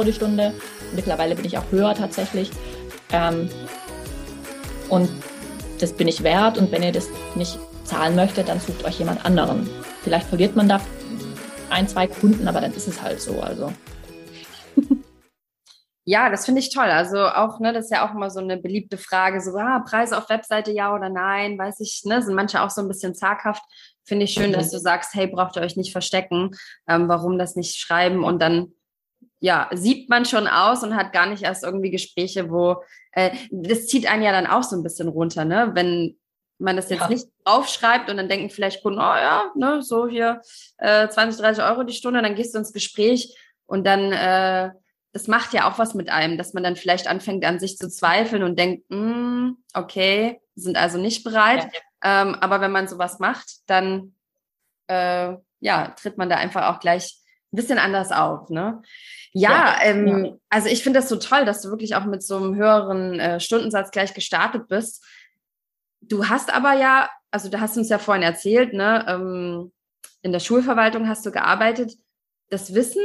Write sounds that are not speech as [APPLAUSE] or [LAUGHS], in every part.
75 Euro die Stunde. Mittlerweile bin ich auch höher tatsächlich. Ähm, und das bin ich wert. Und wenn ihr das nicht zahlen möchtet, dann sucht euch jemand anderen. Vielleicht verliert man da ein, zwei Kunden, aber dann ist es halt so. Also. [LAUGHS] Ja, das finde ich toll. Also auch, ne, das ist ja auch immer so eine beliebte Frage, so, ah, Preise auf Webseite ja oder nein, weiß ich, ne, sind manche auch so ein bisschen zaghaft. Finde ich schön, dass mhm. du sagst, hey, braucht ihr euch nicht verstecken, ähm, warum das nicht schreiben und dann ja, sieht man schon aus und hat gar nicht erst irgendwie Gespräche, wo äh, das zieht einen ja dann auch so ein bisschen runter, ne? Wenn man das jetzt ja. nicht aufschreibt und dann denken vielleicht Kunden, oh ja, ne, so hier äh, 20, 30 Euro die Stunde, dann gehst du ins Gespräch und dann äh, das macht ja auch was mit einem, dass man dann vielleicht anfängt an sich zu zweifeln und denkt, mm, okay, sind also nicht bereit. Ja. Ähm, aber wenn man sowas macht, dann äh, ja, tritt man da einfach auch gleich ein bisschen anders auf. Ne? Ja, ja, ähm, ja. also ich finde das so toll, dass du wirklich auch mit so einem höheren äh, Stundensatz gleich gestartet bist. Du hast aber ja, also du hast uns ja vorhin erzählt, ne, ähm, in der Schulverwaltung hast du gearbeitet. Das Wissen,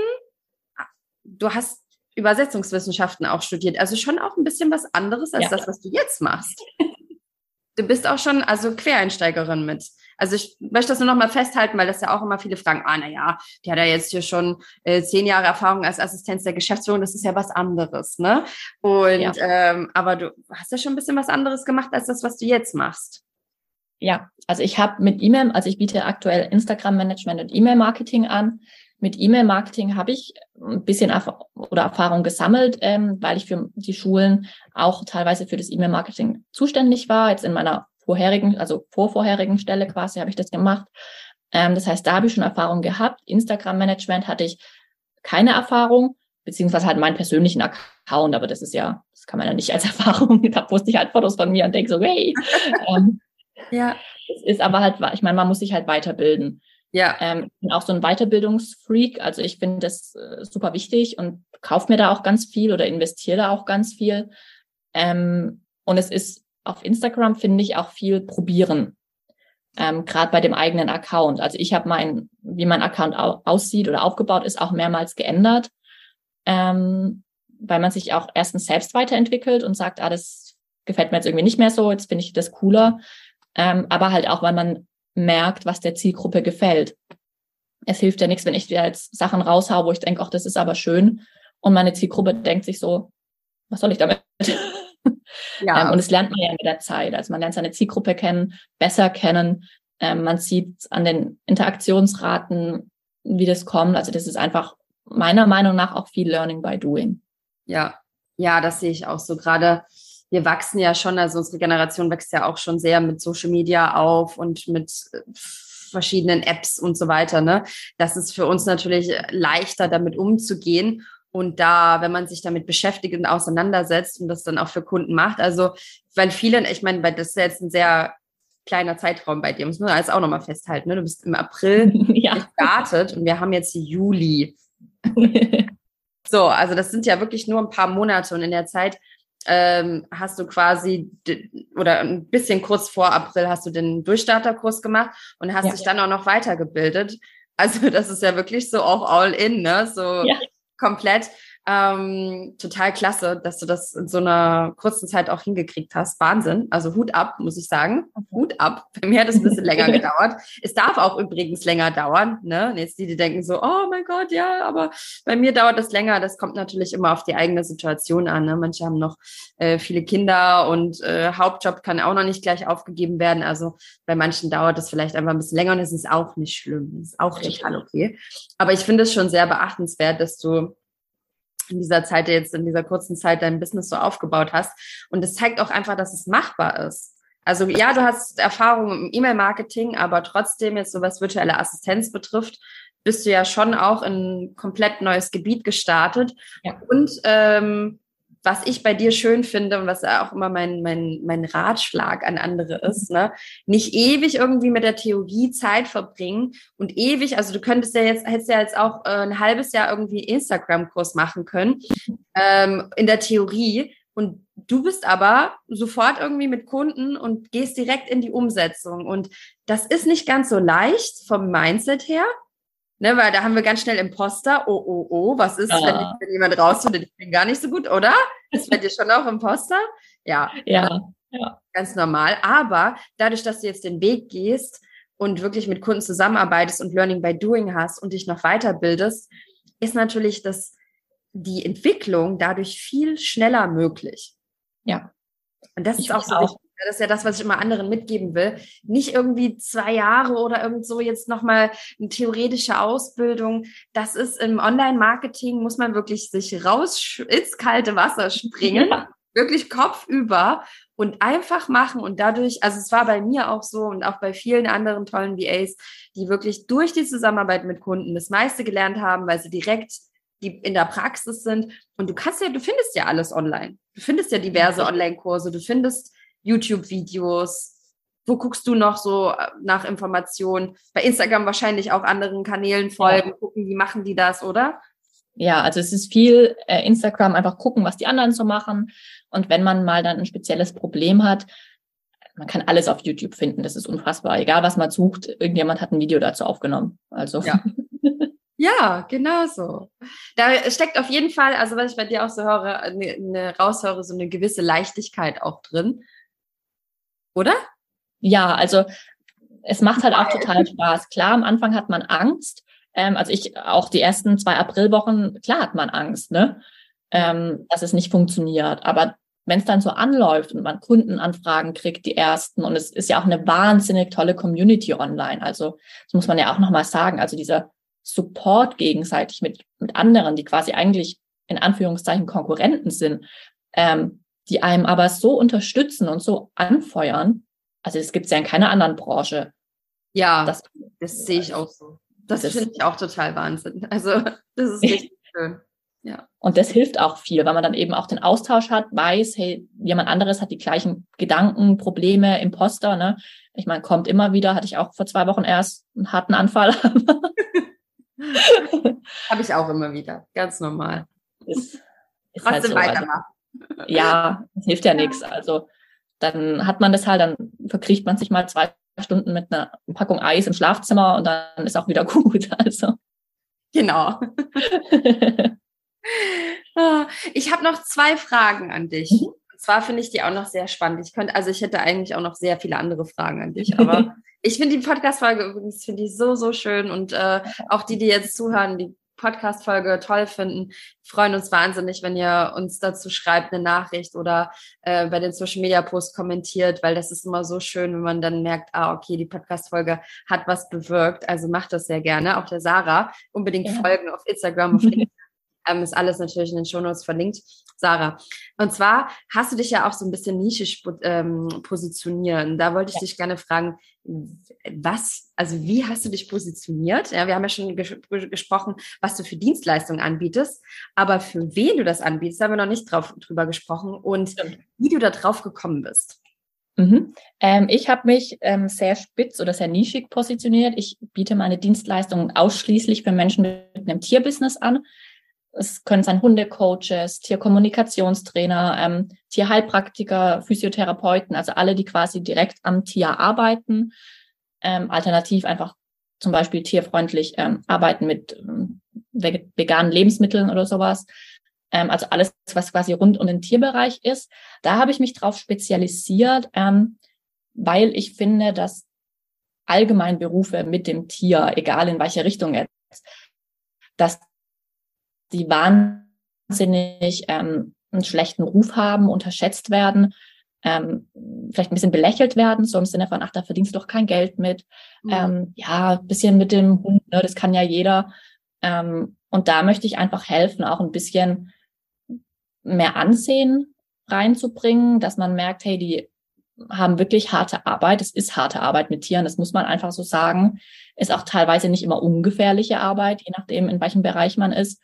du hast Übersetzungswissenschaften auch studiert. Also schon auch ein bisschen was anderes als ja. das, was du jetzt machst. Du bist auch schon also Quereinsteigerin mit. Also ich möchte das nur noch mal festhalten, weil das ja auch immer viele fragen, ah, na ja, die hat ja jetzt hier schon äh, zehn Jahre Erfahrung als Assistenz der Geschäftsführung, das ist ja was anderes, ne? Und ja. ähm, aber du hast ja schon ein bisschen was anderes gemacht als das, was du jetzt machst. Ja, also ich habe mit E-Mail, also ich biete aktuell Instagram-Management und E-Mail-Marketing an mit E-Mail-Marketing habe ich ein bisschen Erf oder Erfahrung gesammelt, ähm, weil ich für die Schulen auch teilweise für das E-Mail-Marketing zuständig war. Jetzt in meiner vorherigen, also vorvorherigen Stelle quasi habe ich das gemacht. Ähm, das heißt, da habe ich schon Erfahrung gehabt. Instagram-Management hatte ich keine Erfahrung, beziehungsweise halt meinen persönlichen Account, aber das ist ja, das kann man ja nicht als [LAUGHS] Erfahrung. Da poste ich halt Fotos von mir und denke so, hey. [LAUGHS] ähm, ja. Es ist aber halt, ich meine, man muss sich halt weiterbilden. Ja. Ähm, ich bin auch so ein Weiterbildungsfreak. Also ich finde das äh, super wichtig und kaufe mir da auch ganz viel oder investiere da auch ganz viel. Ähm, und es ist auf Instagram, finde ich, auch viel probieren. Ähm, Gerade bei dem eigenen Account. Also ich habe mein, wie mein Account au aussieht oder aufgebaut ist, auch mehrmals geändert. Ähm, weil man sich auch erstens selbst weiterentwickelt und sagt, ah, das gefällt mir jetzt irgendwie nicht mehr so, jetzt finde ich das cooler. Ähm, aber halt auch, weil man merkt, was der Zielgruppe gefällt. Es hilft ja nichts, wenn ich dir jetzt Sachen raushau, wo ich denke, ach, das ist aber schön. Und meine Zielgruppe denkt sich so, was soll ich damit? [LAUGHS] Ja. ähm, und es lernt man ja mit der Zeit. Also man lernt seine Zielgruppe kennen, besser kennen. Ähm, man sieht an den Interaktionsraten, wie das kommt. Also das ist einfach meiner Meinung nach auch viel Learning by Doing. Ja, ja, das sehe ich auch so. Gerade wir wachsen ja schon, also unsere Generation wächst ja auch schon sehr mit Social Media auf und mit äh, verschiedenen Apps und so weiter. Ne? Das ist für uns natürlich leichter, damit umzugehen. Und da, wenn man sich damit beschäftigt und auseinandersetzt und das dann auch für Kunden macht, also weil viele, ich meine, weil das ist jetzt ein sehr kleiner Zeitraum bei dir, muss man alles auch nochmal festhalten. Ne? Du bist im April [LAUGHS] ja. gestartet und wir haben jetzt Juli. [LAUGHS] so, also das sind ja wirklich nur ein paar Monate und in der Zeit ähm, hast du quasi oder ein bisschen kurz vor April hast du den Durchstarterkurs gemacht und hast ja. dich dann auch noch weitergebildet. Also das ist ja wirklich so auch all in, ne? So ja. Komplett. Ähm, total klasse, dass du das in so einer kurzen Zeit auch hingekriegt hast. Wahnsinn. Also Hut ab, muss ich sagen. Hut ab. Bei mir hat es ein bisschen länger [LAUGHS] gedauert. Es darf auch übrigens länger dauern. Ne? Und jetzt die, die denken so, oh mein Gott, ja, aber bei mir dauert das länger. Das kommt natürlich immer auf die eigene Situation an. Ne? Manche haben noch äh, viele Kinder und äh, Hauptjob kann auch noch nicht gleich aufgegeben werden. Also bei manchen dauert es vielleicht einfach ein bisschen länger und es ist auch nicht schlimm. Das ist auch total okay. Aber ich finde es schon sehr beachtenswert, dass du in dieser Zeit, jetzt in dieser kurzen Zeit dein Business so aufgebaut hast. Und es zeigt auch einfach, dass es machbar ist. Also ja, du hast Erfahrung im E-Mail-Marketing, aber trotzdem jetzt so was virtuelle Assistenz betrifft, bist du ja schon auch in ein komplett neues Gebiet gestartet. Ja. Und ähm, was ich bei dir schön finde und was auch immer mein, mein, mein Ratschlag an andere ist, ne? nicht ewig irgendwie mit der Theorie Zeit verbringen und ewig, also du könntest ja jetzt, hättest ja jetzt auch äh, ein halbes Jahr irgendwie Instagram-Kurs machen können ähm, in der Theorie und du bist aber sofort irgendwie mit Kunden und gehst direkt in die Umsetzung und das ist nicht ganz so leicht vom Mindset her, Ne, weil da haben wir ganz schnell Imposter. Oh, oh, oh, was ist, ja. wenn, wenn jemand rausfindet, ich bin gar nicht so gut, oder? Ist bei dir schon auch Imposter? Ja. Ja. ja. Ganz normal. Aber dadurch, dass du jetzt den Weg gehst und wirklich mit Kunden zusammenarbeitest und Learning by Doing hast und dich noch weiterbildest, ist natürlich das, die Entwicklung dadurch viel schneller möglich. Ja. Und das ich ist auch so auch. Das ist ja das, was ich immer anderen mitgeben will. Nicht irgendwie zwei Jahre oder irgend so jetzt nochmal eine theoretische Ausbildung. Das ist im Online-Marketing, muss man wirklich sich raus ins kalte Wasser springen. Ja. Wirklich kopfüber und einfach machen und dadurch, also es war bei mir auch so und auch bei vielen anderen tollen VAs, die wirklich durch die Zusammenarbeit mit Kunden das meiste gelernt haben, weil sie direkt die in der Praxis sind. Und du kannst ja, du findest ja alles online. Du findest ja diverse Online-Kurse, du findest YouTube-Videos. Wo guckst du noch so äh, nach Informationen? Bei Instagram wahrscheinlich auch anderen Kanälen folgen, ja. gucken, wie machen die das, oder? Ja, also es ist viel äh, Instagram, einfach gucken, was die anderen so machen. Und wenn man mal dann ein spezielles Problem hat, man kann alles auf YouTube finden. Das ist unfassbar. Egal, was man sucht, irgendjemand hat ein Video dazu aufgenommen. Also. Ja. [LAUGHS] Ja, genau so. Da steckt auf jeden Fall, also was ich bei dir auch so höre, eine, eine raushöre, so eine gewisse Leichtigkeit auch drin. Oder? Ja, also es macht halt auch total Spaß. Klar, am Anfang hat man Angst. Ähm, also ich auch die ersten zwei Aprilwochen, klar hat man Angst, ne? Ähm, dass es nicht funktioniert. Aber wenn es dann so anläuft und man Kundenanfragen kriegt, die ersten, und es ist ja auch eine wahnsinnig tolle Community online. Also das muss man ja auch nochmal sagen. Also dieser Support gegenseitig mit, mit anderen, die quasi eigentlich in Anführungszeichen Konkurrenten sind, ähm, die einem aber so unterstützen und so anfeuern. Also das gibt es ja in keiner anderen Branche. Ja, das, das sehe ich auch so. Das, das finde ich auch total Wahnsinn. Also das ist [LAUGHS] richtig schön. Ja. Und das hilft auch viel, weil man dann eben auch den Austausch hat, weiß, hey, jemand anderes hat die gleichen Gedanken, Probleme, Imposter, ne? Ich meine, kommt immer wieder, hatte ich auch vor zwei Wochen erst einen harten Anfall. [LAUGHS] Habe ich auch immer wieder. Ganz normal. Ist, ist halt so. weitermachen. Ja, [LAUGHS] das hilft ja nichts. Also dann hat man das halt, dann verkriecht man sich mal zwei Stunden mit einer Packung Eis im Schlafzimmer und dann ist auch wieder [LAUGHS] gut. Also. Genau. [LAUGHS] Ah, ich habe noch zwei Fragen an dich. Mhm. Und zwar finde ich die auch noch sehr spannend. Ich könnte, also ich hätte eigentlich auch noch sehr viele andere Fragen an dich, aber Ich finde die Podcast-Folge übrigens finde ich so, so schön und äh, auch die, die jetzt zuhören, die Podcast-Folge toll finden, freuen uns wahnsinnig, wenn ihr uns dazu schreibt, eine Nachricht oder äh, bei den Social-Media-Posts kommentiert, weil das ist immer so schön, wenn man dann merkt, ah, okay, die Podcast-Folge hat was bewirkt. Also macht das sehr gerne. Auch der Sarah unbedingt ja. folgen auf Instagram, auf [LAUGHS] LinkedIn. Ähm, ist alles natürlich in den Shownotes verlinkt. Sarah. Und zwar hast du dich ja auch so ein bisschen nischisch ähm, positionieren. Da wollte ich ja. dich gerne fragen, was, also wie hast du dich positioniert? Ja, wir haben ja schon ges gesprochen, was du für Dienstleistungen anbietest, aber für wen du das anbietest, haben wir noch nicht drauf, drüber gesprochen und Stimmt. wie du da drauf gekommen bist. Mhm. Ähm, ich habe mich ähm, sehr spitz oder sehr nischig positioniert. Ich biete meine Dienstleistungen ausschließlich für Menschen mit einem Tierbusiness an. Es können sein Hundecoaches, Tierkommunikationstrainer, ähm, Tierheilpraktiker, Physiotherapeuten, also alle, die quasi direkt am Tier arbeiten. Ähm, alternativ einfach zum Beispiel tierfreundlich ähm, arbeiten mit ähm, veganen Lebensmitteln oder sowas. Ähm, also alles, was quasi rund um den Tierbereich ist. Da habe ich mich drauf spezialisiert, ähm, weil ich finde, dass allgemein Berufe mit dem Tier, egal in welche Richtung jetzt, dass die wahnsinnig ähm, einen schlechten Ruf haben, unterschätzt werden, ähm, vielleicht ein bisschen belächelt werden, so im Sinne von, ach, da verdienst du doch kein Geld mit. Mhm. Ähm, ja, bisschen mit dem Hund, ne, das kann ja jeder. Ähm, und da möchte ich einfach helfen, auch ein bisschen mehr Ansehen reinzubringen, dass man merkt, hey, die haben wirklich harte Arbeit. Es ist harte Arbeit mit Tieren, das muss man einfach so sagen. Ist auch teilweise nicht immer ungefährliche Arbeit, je nachdem, in welchem Bereich man ist.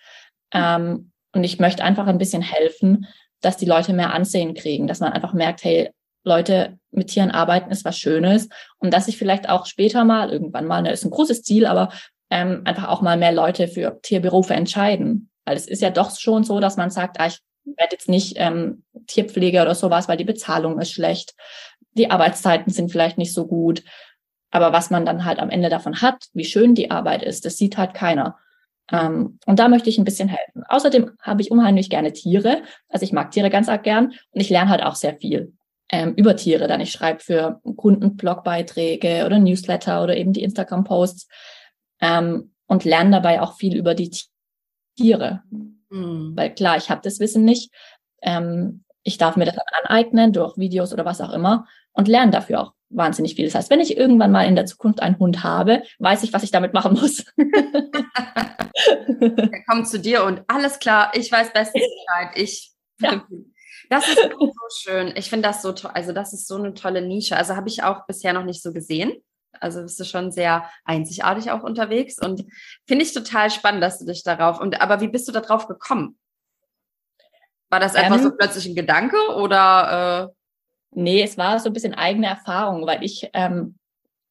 Ähm, und ich möchte einfach ein bisschen helfen, dass die Leute mehr Ansehen kriegen, dass man einfach merkt, hey, Leute mit Tieren arbeiten ist was Schönes und dass sich vielleicht auch später mal, irgendwann mal, ne, ist ein großes Ziel, aber ähm, einfach auch mal mehr Leute für Tierberufe entscheiden. Weil es ist ja doch schon so, dass man sagt, ah, ich werde jetzt nicht ähm, Tierpfleger oder sowas, weil die Bezahlung ist schlecht, die Arbeitszeiten sind vielleicht nicht so gut. Aber was man dann halt am Ende davon hat, wie schön die Arbeit ist, das sieht halt keiner. Ähm, und da möchte ich ein bisschen helfen. Außerdem habe ich unheimlich gerne Tiere. Also ich mag Tiere ganz arg gern und ich lerne halt auch sehr viel ähm, über Tiere. Dann ich schreibe für Kunden Blogbeiträge oder Newsletter oder eben die Instagram-Posts ähm, und lerne dabei auch viel über die Tiere. Mhm. Weil klar, ich habe das Wissen nicht. Ähm, ich darf mir das aneignen durch Videos oder was auch immer und lerne dafür auch wahnsinnig viel. Das heißt, wenn ich irgendwann mal in der Zukunft einen Hund habe, weiß ich, was ich damit machen muss. [LAUGHS] er kommt zu dir und alles klar, ich weiß bestens Bescheid. Ich. Ja. [LAUGHS] Das ist so schön. Ich finde das so toll. Also, das ist so eine tolle Nische. Also, habe ich auch bisher noch nicht so gesehen. Also bist du schon sehr einzigartig auch unterwegs und finde ich total spannend, dass du dich darauf und aber wie bist du darauf gekommen? War das einfach ähm, so plötzlich ein Gedanke oder? Äh? Nee, es war so ein bisschen eigene Erfahrung, weil ich ähm,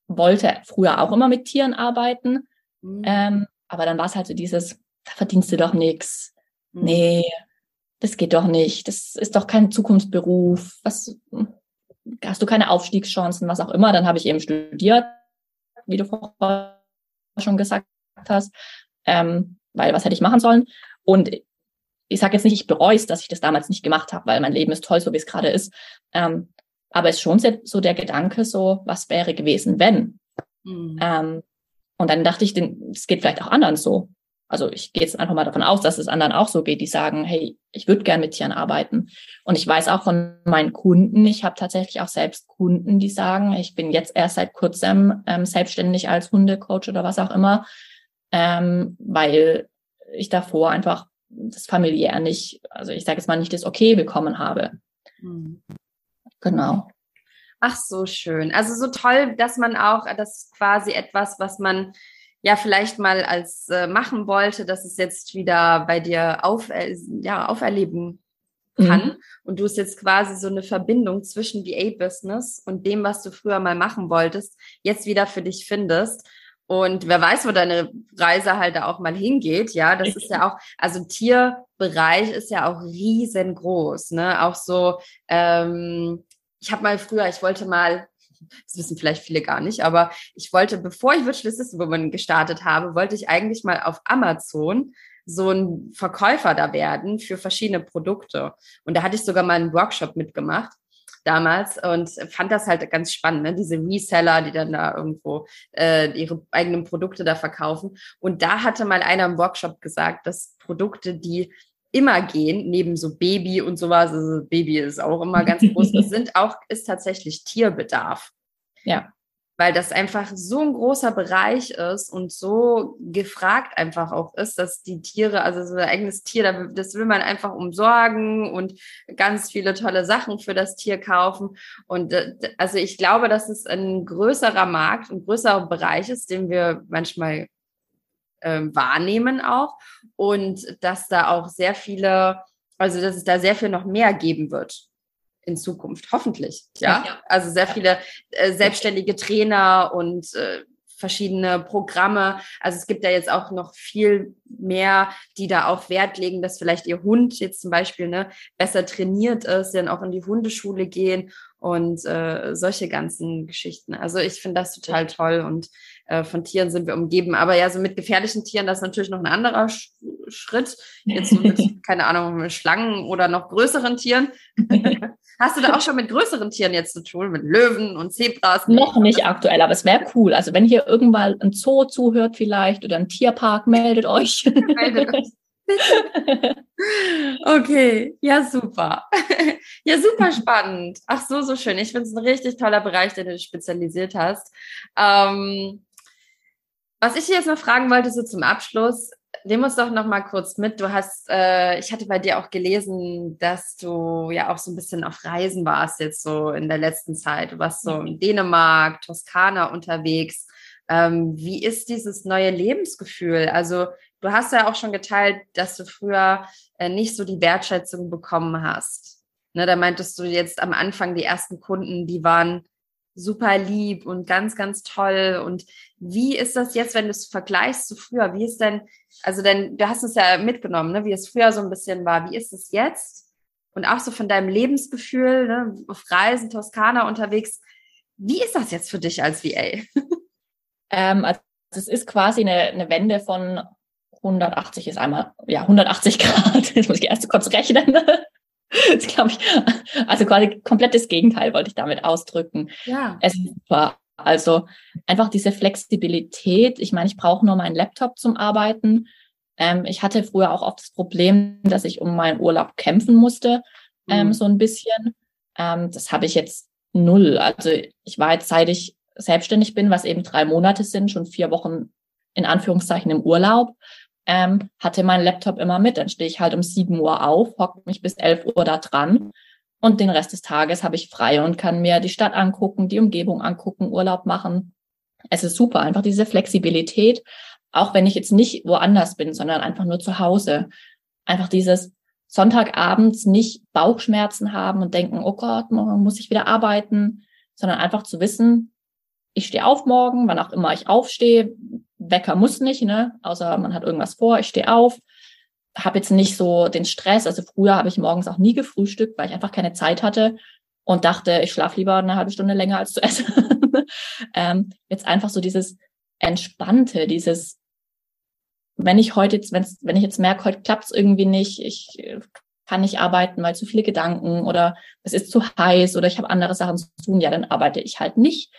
wollte früher auch immer mit Tieren arbeiten, mhm. ähm, aber dann war es halt so dieses, da verdienst du doch nichts. Mhm. Nee, das geht doch nicht. Das ist doch kein Zukunftsberuf. Was hast du keine Aufstiegschancen, was auch immer? Dann habe ich eben studiert, wie du vorher schon gesagt hast, ähm, weil was hätte ich machen sollen? Und ich sage jetzt nicht, ich bereue es, dass ich das damals nicht gemacht habe, weil mein Leben ist toll, so wie es gerade ist. Ähm, aber es ist schon so der Gedanke, so was wäre gewesen, wenn. Mhm. Ähm, und dann dachte ich, es geht vielleicht auch anderen so. Also ich gehe jetzt einfach mal davon aus, dass es anderen auch so geht, die sagen, hey, ich würde gern mit Tieren arbeiten. Und ich weiß auch von meinen Kunden, ich habe tatsächlich auch selbst Kunden, die sagen, ich bin jetzt erst seit kurzem ähm, selbstständig als Hundecoach oder was auch immer, ähm, weil ich davor einfach das familiär nicht, also ich sage jetzt mal nicht das Okay bekommen habe. Mhm. Genau. Ach so schön. Also so toll, dass man auch das quasi etwas, was man ja vielleicht mal als äh, machen wollte, dass es jetzt wieder bei dir auf, äh, ja, auferleben kann. Mhm. Und du es jetzt quasi so eine Verbindung zwischen VA-Business und dem, was du früher mal machen wolltest, jetzt wieder für dich findest. Und wer weiß, wo deine Reise halt da auch mal hingeht. Ja, das ist ja auch, also Tierbereich ist ja auch riesengroß. Ne? Auch so, ähm, ich habe mal früher, ich wollte mal, das wissen vielleicht viele gar nicht, aber ich wollte, bevor ich Virtual Assistant Woman gestartet habe, wollte ich eigentlich mal auf Amazon so ein Verkäufer da werden für verschiedene Produkte. Und da hatte ich sogar mal einen Workshop mitgemacht damals und fand das halt ganz spannend, ne? diese Reseller, die dann da irgendwo äh, ihre eigenen Produkte da verkaufen. Und da hatte mal einer im Workshop gesagt, dass Produkte, die immer gehen, neben so Baby und sowas, also Baby ist auch immer ganz groß, das [LAUGHS] sind auch, ist tatsächlich Tierbedarf. Ja weil das einfach so ein großer Bereich ist und so gefragt einfach auch ist, dass die Tiere, also so ein eigenes Tier, das will man einfach umsorgen und ganz viele tolle Sachen für das Tier kaufen. Und äh, also ich glaube, dass es ein größerer Markt, ein größerer Bereich ist, den wir manchmal äh, wahrnehmen auch und dass da auch sehr viele, also dass es da sehr viel noch mehr geben wird in Zukunft, hoffentlich. Ja, ja. also sehr viele äh, selbstständige Trainer und äh, verschiedene Programme. Also es gibt ja jetzt auch noch viel mehr, die da auch Wert legen, dass vielleicht ihr Hund jetzt zum Beispiel ne, besser trainiert ist, dann auch in die Hundeschule gehen und äh, solche ganzen Geschichten. Also ich finde das total toll und äh, von Tieren sind wir umgeben. Aber ja, so mit gefährlichen Tieren, das ist natürlich noch ein anderer Sch Schritt. Jetzt so mit, [LAUGHS] keine Ahnung, mit Schlangen oder noch größeren Tieren. [LAUGHS] Hast du da auch schon mit größeren Tieren jetzt zu tun, mit Löwen und Zebras? Noch nicht aktuell, aber es wäre cool. Also wenn hier irgendwann ein Zoo zuhört vielleicht oder ein Tierpark, meldet euch. Meldet euch. [LAUGHS] okay, ja, super. ja, super spannend. Ach so, so schön. Ich finde es ein richtig toller Bereich, den du spezialisiert hast. Ähm, was ich jetzt noch fragen wollte, so zum Abschluss, nimm uns doch noch mal kurz mit. Du hast, äh, ich hatte bei dir auch gelesen, dass du ja auch so ein bisschen auf Reisen warst jetzt so in der letzten Zeit. Du warst so in Dänemark, Toskana unterwegs. Ähm, wie ist dieses neue Lebensgefühl? Also du hast ja auch schon geteilt, dass du früher äh, nicht so die Wertschätzung bekommen hast. Ne, da meintest du jetzt am Anfang die ersten Kunden, die waren super lieb und ganz, ganz toll. Und wie ist das jetzt, wenn du es vergleichst zu früher? Wie ist denn, also denn, du hast es ja mitgenommen, ne, wie es früher so ein bisschen war. Wie ist es jetzt? Und auch so von deinem Lebensgefühl, ne, auf Reisen, Toskana unterwegs. Wie ist das jetzt für dich als VA? [LAUGHS] Ähm, also es ist quasi eine, eine Wende von 180 ist einmal, ja, 180 Grad. [LAUGHS] Jetzt muss ich erst kurz rechnen. [LAUGHS] Das glaube ich, also quasi komplettes Gegenteil wollte ich damit ausdrücken. Ja. Es super. Also einfach diese Flexibilität. Ich meine, ich brauche nur meinen Laptop zum Arbeiten. Ähm, ich hatte früher auch oft das Problem, dass ich um meinen Urlaub kämpfen musste, ähm, mhm. so ein bisschen. Ähm, das habe ich jetzt null. Also ich war jetzt, seit ich selbstständig bin, was eben drei Monate sind, schon vier Wochen in Anführungszeichen im Urlaub, ähm, hatte mein Laptop immer mit. Dann stehe ich halt um sieben Uhr auf, hocke mich bis elf Uhr da dran und den Rest des Tages habe ich frei und kann mir die Stadt angucken, die Umgebung angucken, Urlaub machen. Es ist super, einfach diese Flexibilität, auch wenn ich jetzt nicht woanders bin, sondern einfach nur zu Hause. Einfach dieses Sonntagabends nicht Bauchschmerzen haben und denken, oh Gott, morgen muss ich wieder arbeiten, sondern einfach zu wissen, ich stehe auf morgen, wann auch immer ich aufstehe. Wecker muss nicht, ne? Außer man hat irgendwas vor, ich stehe auf, habe jetzt nicht so den Stress. Also früher habe ich morgens auch nie gefrühstückt, weil ich einfach keine Zeit hatte und dachte, ich schlafe lieber eine halbe Stunde länger als zu [LAUGHS] essen. ähm, jetzt einfach so dieses Entspannte, dieses, wenn ich heute jetzt, wenn's, wenn ich jetzt merke, heute klappt es irgendwie nicht, ich kann nicht arbeiten, weil zu viele Gedanken oder es ist zu heiß oder ich habe andere Sachen zu tun, ja, dann arbeite ich halt nicht.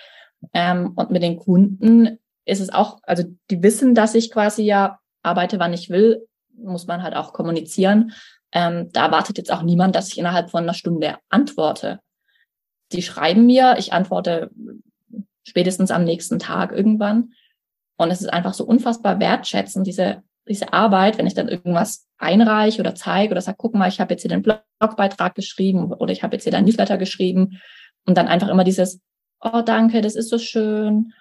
Ähm, und mit den Kunden ist es auch, also die wissen, dass ich quasi ja arbeite, wann ich will, muss man halt auch kommunizieren. Ähm, da erwartet jetzt auch niemand, dass ich innerhalb von einer Stunde antworte. Die schreiben mir, ich antworte spätestens am nächsten Tag irgendwann. Und es ist einfach so unfassbar wertschätzend, diese, diese Arbeit, wenn ich dann irgendwas einreiche oder zeige oder sage, guck mal, ich habe jetzt hier den Blogbeitrag geschrieben oder ich habe jetzt hier dein Newsletter geschrieben und dann einfach immer dieses, oh danke, das ist so schön.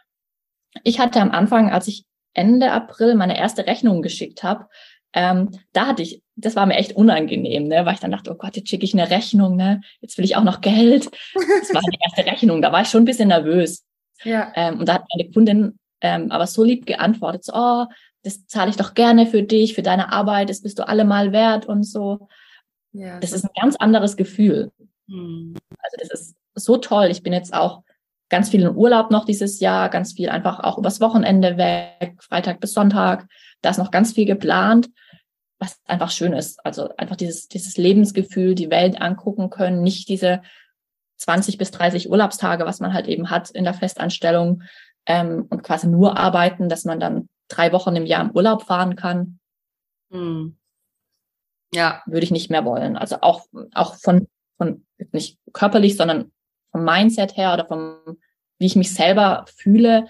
Ich hatte am Anfang, als ich Ende April meine erste Rechnung geschickt habe, ähm, da hatte ich, das war mir echt unangenehm, ne, weil ich dann dachte, oh Gott, jetzt schicke ich eine Rechnung, ne, jetzt will ich auch noch Geld. Das war die erste Rechnung, da war ich schon ein bisschen nervös. Ja. Ähm, und da hat meine Kundin ähm, aber so lieb geantwortet, so, oh, das zahle ich doch gerne für dich, für deine Arbeit, das bist du allemal wert und so. Ja, das ist ein ganz anderes Gefühl. Hm. Also das ist so toll. Ich bin jetzt auch ganz viel in Urlaub noch dieses Jahr, ganz viel einfach auch übers Wochenende weg, Freitag bis Sonntag. Da ist noch ganz viel geplant, was einfach schön ist. Also einfach dieses, dieses Lebensgefühl, die Welt angucken können, nicht diese 20 bis 30 Urlaubstage, was man halt eben hat in der Festanstellung ähm, und quasi nur arbeiten, dass man dann drei Wochen im Jahr im Urlaub fahren kann. Hm. Ja. Würde ich nicht mehr wollen. Also auch, auch von, von nicht körperlich, sondern vom Mindset her oder vom, wie ich mich selber fühle,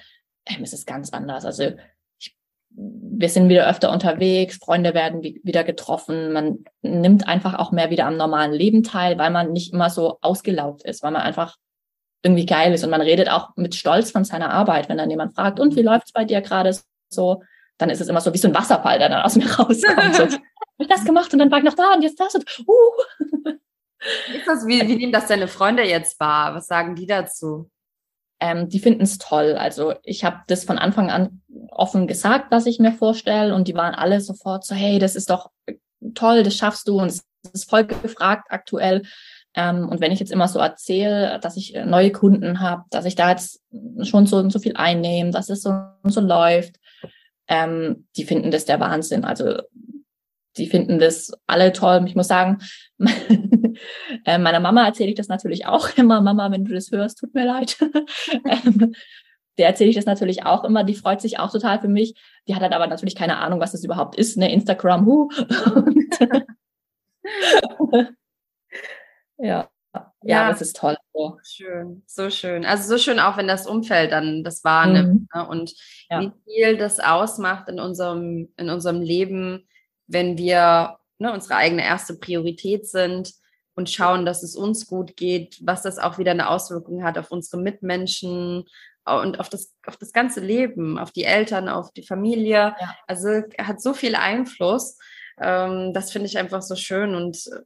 ähm, ist es ganz anders. Also ich, wir sind wieder öfter unterwegs, Freunde werden wieder getroffen, man nimmt einfach auch mehr wieder am normalen Leben teil, weil man nicht immer so ausgelaugt ist, weil man einfach irgendwie geil ist und man redet auch mit Stolz von seiner Arbeit, wenn dann jemand fragt, und wie läuft's bei dir gerade so, dann ist es immer so wie so ein Wasserfall, der dann aus mir [LAUGHS] rauskommt. So, ich das gemacht und dann war ich noch da und jetzt das und uh. [LAUGHS] Das, wie, wie nehmen das deine Freunde jetzt wahr? Was sagen die dazu? Ähm, die finden es toll. Also ich habe das von Anfang an offen gesagt, was ich mir vorstelle und die waren alle sofort so, hey, das ist doch toll, das schaffst du und es ist voll gefragt aktuell. Ähm, und wenn ich jetzt immer so erzähle, dass ich äh, neue Kunden habe, dass ich da jetzt schon so und so viel einnehme, dass es so und so läuft, ähm, die finden das der Wahnsinn. Also die finden das alle toll. Ich muss sagen, [LAUGHS] äh, meiner Mama erzähle ich das natürlich auch [LAUGHS] immer. Mama, wenn du das hörst, tut mir leid. [LAUGHS] Ähm, der erzähle ich das natürlich auch immer. Die freut sich auch total für mich. Die hat halt aber natürlich keine Ahnung, was das überhaupt ist, ne? Instagram, hu. ja. Ja, das ist toll. So schön, so schön. Also so schön auch, wenn das Umfeld dann das wahrnimmt mhm. ne? und ja. wie viel das ausmacht in unserem, in unserem Leben, wenn wir ne, unsere eigene erste Priorität sind und schauen, dass es uns gut geht, was das auch wieder eine Auswirkung hat auf unsere Mitmenschen und auf das, auf das ganze Leben, auf die Eltern, auf die Familie. Ja. Also hat so viel Einfluss. Ähm, das finde ich einfach so schön und äh,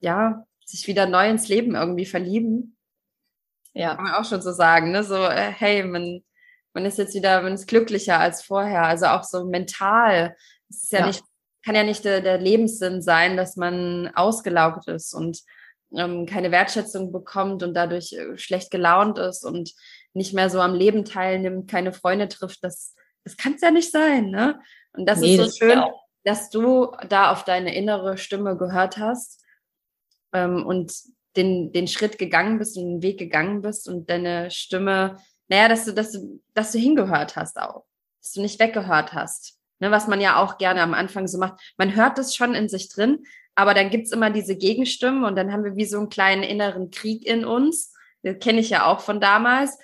ja, sich wieder neu ins Leben irgendwie verlieben. Ja. Kann man auch schon so sagen, ne? So, äh, hey, man, man ist jetzt wieder, man ist glücklicher als vorher. Also auch so mental. Es ist ja, ja. nicht kann ja nicht der, der Lebenssinn sein, dass man ausgelaugt ist und ähm, keine Wertschätzung bekommt und dadurch äh, schlecht gelaunt ist und nicht mehr so am Leben teilnimmt, keine Freunde trifft, das, das kann es ja nicht sein. Ne? Und das nee, ist so das schön, dass du da auf deine innere Stimme gehört hast ähm, und den, den Schritt gegangen bist und den Weg gegangen bist und deine Stimme, naja, dass du, dass du, dass du hingehört hast auch, dass du nicht weggehört hast. Ne, was man ja auch gerne am Anfang so macht. Man hört das schon in sich drin, aber dann gibt's immer diese Gegenstimmen und dann haben wir wie so einen kleinen inneren Krieg in uns. Das kenne ich ja auch von damals.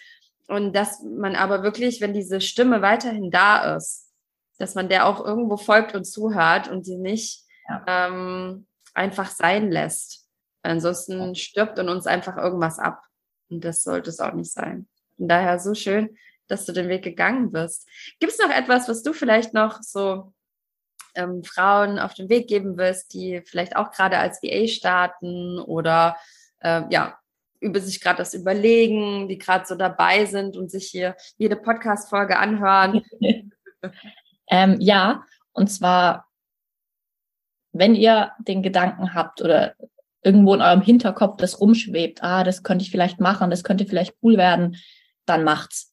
Und dass man aber wirklich, wenn diese Stimme weiterhin da ist, dass man der auch irgendwo folgt und zuhört und die nicht ja. ähm, einfach sein lässt. Ansonsten stirbt in uns einfach irgendwas ab. Und das sollte es auch nicht sein. Von daher so schön, dass du den Weg gegangen bist. Gibt es noch etwas, was du vielleicht noch so ähm, Frauen auf den Weg geben willst, die vielleicht auch gerade als VA starten oder äh, ja, über sich gerade das überlegen, die gerade so dabei sind und sich hier jede Podcast-Folge anhören? [LAUGHS] [LAUGHS] ähm, ja, und zwar, wenn ihr den Gedanken habt oder irgendwo in eurem Hinterkopf das rumschwebt, ah, das könnte ich vielleicht machen, das könnte vielleicht cool werden, dann macht's.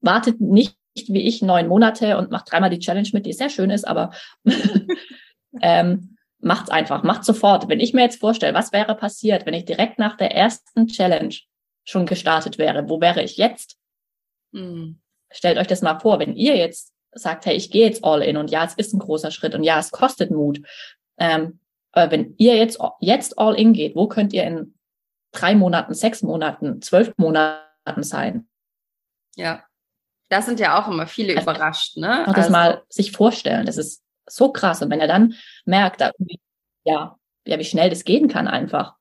Wartet nicht wie ich neun Monate und macht dreimal die Challenge mit, die sehr schön ist, aber [LAUGHS] ähm, macht's einfach, macht sofort. Wenn ich mir jetzt vorstelle, was wäre passiert, wenn ich direkt nach der ersten Challenge schon gestartet wäre, wo wäre ich jetzt? Mhm. Stellt euch das mal vor, wenn ihr jetzt sagt, hey, ich gehe jetzt all in und ja, es ist ein großer Schritt und ja, es kostet Mut. Ähm, aber wenn ihr jetzt, jetzt all in geht, wo könnt ihr in drei Monaten, sechs Monaten, zwölf Monaten sein? Ja. Das sind ja auch immer viele also, überrascht, ne? Und das also, mal sich vorstellen, das ist so krass. Und wenn er dann merkt, ja, ja, wie schnell das gehen kann einfach,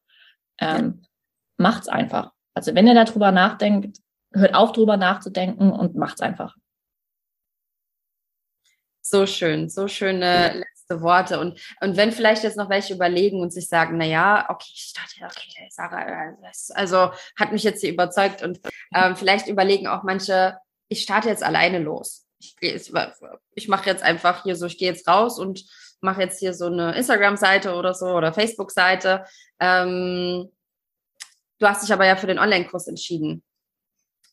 ähm, macht's einfach. Also wenn ihr darüber nachdenkt, hört auf drüber nachzudenken und macht's einfach. So schön, so schöne letzte Worte. Und, und wenn vielleicht jetzt noch welche überlegen und sich sagen, na ja, okay, ich starte, okay, Sarah, äh, also hat mich jetzt hier überzeugt und ähm, vielleicht überlegen auch manche, ich starte jetzt alleine los. Ich, ich mache jetzt einfach hier so, ich gehe jetzt raus und mache jetzt hier so eine Instagram-Seite oder so oder Facebook-Seite. Ähm, du hast dich aber ja für den Online-Kurs entschieden.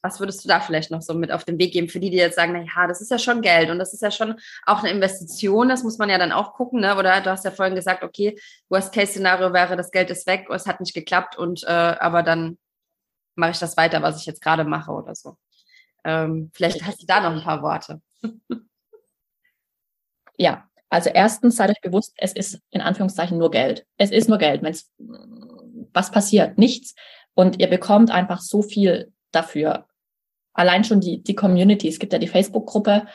Was würdest du da vielleicht noch so mit auf den Weg geben für die, die jetzt sagen, na ja, das ist ja schon Geld und das ist ja schon auch eine Investition, das muss man ja dann auch gucken, ne? Oder du hast ja vorhin gesagt, okay, Worst-Case-Szenario wäre, das Geld ist weg, es hat nicht geklappt und äh, aber dann mache ich das weiter, was ich jetzt gerade mache oder so. Ähm, vielleicht hast du da noch ein paar Worte. [LAUGHS] ja, also erstens seid euch bewusst, es ist in Anführungszeichen nur Geld. Es ist nur Geld. Wenn's, was passiert? Nichts. Und ihr bekommt einfach so viel dafür. Allein schon die, die Community. Es gibt ja die Facebook-Gruppe.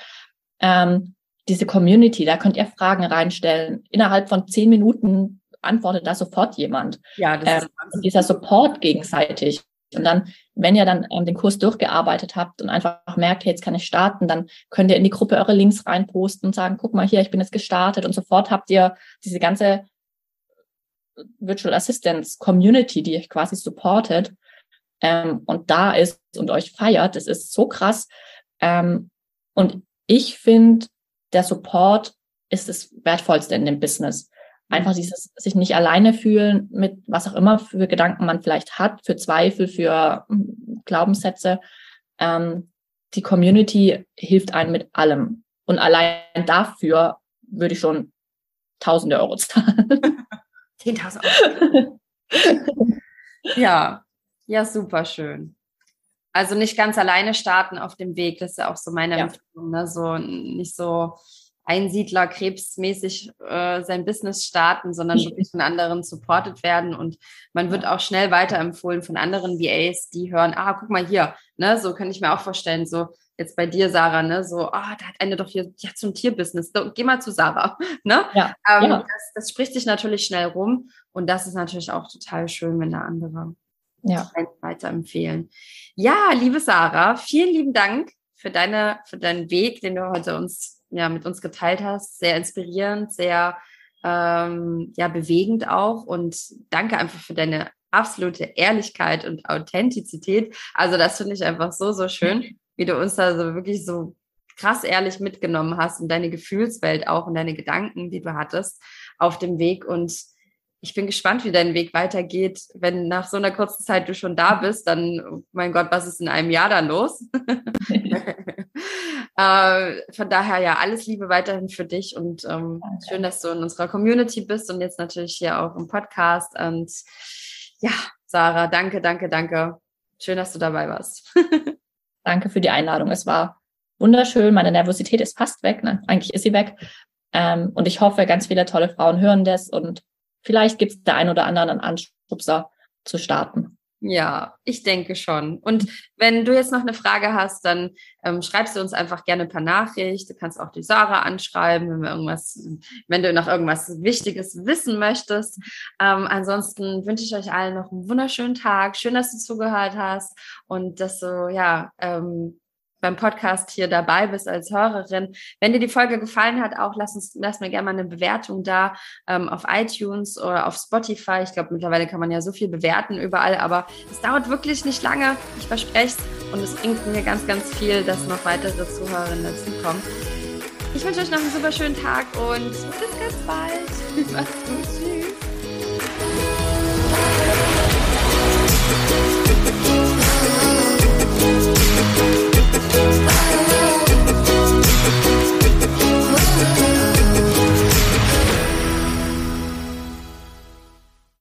Ähm, diese Community, da könnt ihr Fragen reinstellen. Innerhalb von zehn Minuten antwortet da sofort jemand. Ja, das ähm, ist dieser Support gegenseitig. Und dann, wenn ihr dann ähm, den Kurs durchgearbeitet habt und einfach merkt, hey, jetzt kann ich starten, dann könnt ihr in die Gruppe eure Links reinposten und sagen, guck mal hier, ich bin jetzt gestartet und sofort habt ihr diese ganze Virtual Assistance Community, die euch quasi supportet ähm, und da ist und euch feiert. Das ist so krass. Ähm, und ich finde, der Support ist das Wertvollste in dem Business. Einfach dieses sich nicht alleine fühlen mit was auch immer für Gedanken man vielleicht hat, für Zweifel, für hm, Glaubenssätze. Ähm, die Community hilft einem mit allem. Und allein dafür würde ich schon tausende Euro zahlen. [LAUGHS] 10.000 Euro. [LAUGHS] ja, ja, super schön. Also nicht ganz alleine starten auf dem Weg, das ist ja auch so meine ja. Empfehlung, ne? So nicht so Einsiedler krebsmäßig äh, sein Business starten, sondern wirklich von anderen supported werden und man wird auch schnell weiterempfohlen von anderen VAs, die hören, ah, guck mal hier, ne, so kann ich mir auch vorstellen, so jetzt bei dir, Sarah, ne, so, ah, da hat eine doch hier, die hat so ein Tierbusiness, geh mal zu Sarah, [LAUGHS] ne? Ja, ähm, ja. Das, das spricht sich natürlich schnell rum und das ist natürlich auch total schön, wenn da andere ja. weiterempfehlen. Ja, liebe Sarah, vielen lieben Dank für deine, für deinen Weg, den du heute uns ja, mit uns geteilt hast. Sehr inspirierend, sehr ähm, ja, bewegend auch. Und danke einfach für deine absolute Ehrlichkeit und Authentizität. Also das finde ich einfach so, so schön, wie du uns da so wirklich so krass ehrlich mitgenommen hast und deine Gefühlswelt auch und deine Gedanken, die du hattest auf dem Weg. Und ich bin gespannt, wie dein Weg weitergeht. Wenn nach so einer kurzen Zeit du schon da bist, dann, mein Gott, was ist in einem Jahr dann los? [LAUGHS] äh, von daher ja, alles Liebe weiterhin für dich und ähm, schön, dass du in unserer Community bist und jetzt natürlich hier auch im Podcast. Und ja, Sarah, danke, danke, danke. Schön, dass du dabei warst. [LAUGHS] danke für die Einladung. Es war wunderschön. Meine Nervosität ist fast weg. Ne? Eigentlich ist sie weg. Ähm, und ich hoffe, ganz viele tolle Frauen hören das und vielleicht gibt es der ein oder anderen einen Anschubser zu starten. Ja, ich denke schon. Und wenn du jetzt noch eine Frage hast, dann ähm, schreibst du uns einfach gerne per Nachricht. Du kannst auch die Sarah anschreiben, wenn wir irgendwas, wenn du noch irgendwas Wichtiges wissen möchtest. Ähm, ansonsten wünsche ich euch allen noch einen wunderschönen Tag. Schön, dass du zugehört hast und dass du ja ähm, beim Podcast hier dabei bist als Hörerin. Wenn dir die Folge gefallen hat, auch lass, uns, lass mir gerne mal eine Bewertung da ähm, auf iTunes oder auf Spotify. Ich glaube, mittlerweile kann man ja so viel bewerten überall, aber es dauert wirklich nicht lange. Ich verspreche es. Und es bringt mir ganz, ganz viel, dass noch weitere Zuhörerinnen dazu kommen. Ich wünsche euch noch einen super schönen Tag und bis ganz bald. [LAUGHS] Macht's gut. Tschüss. Bye.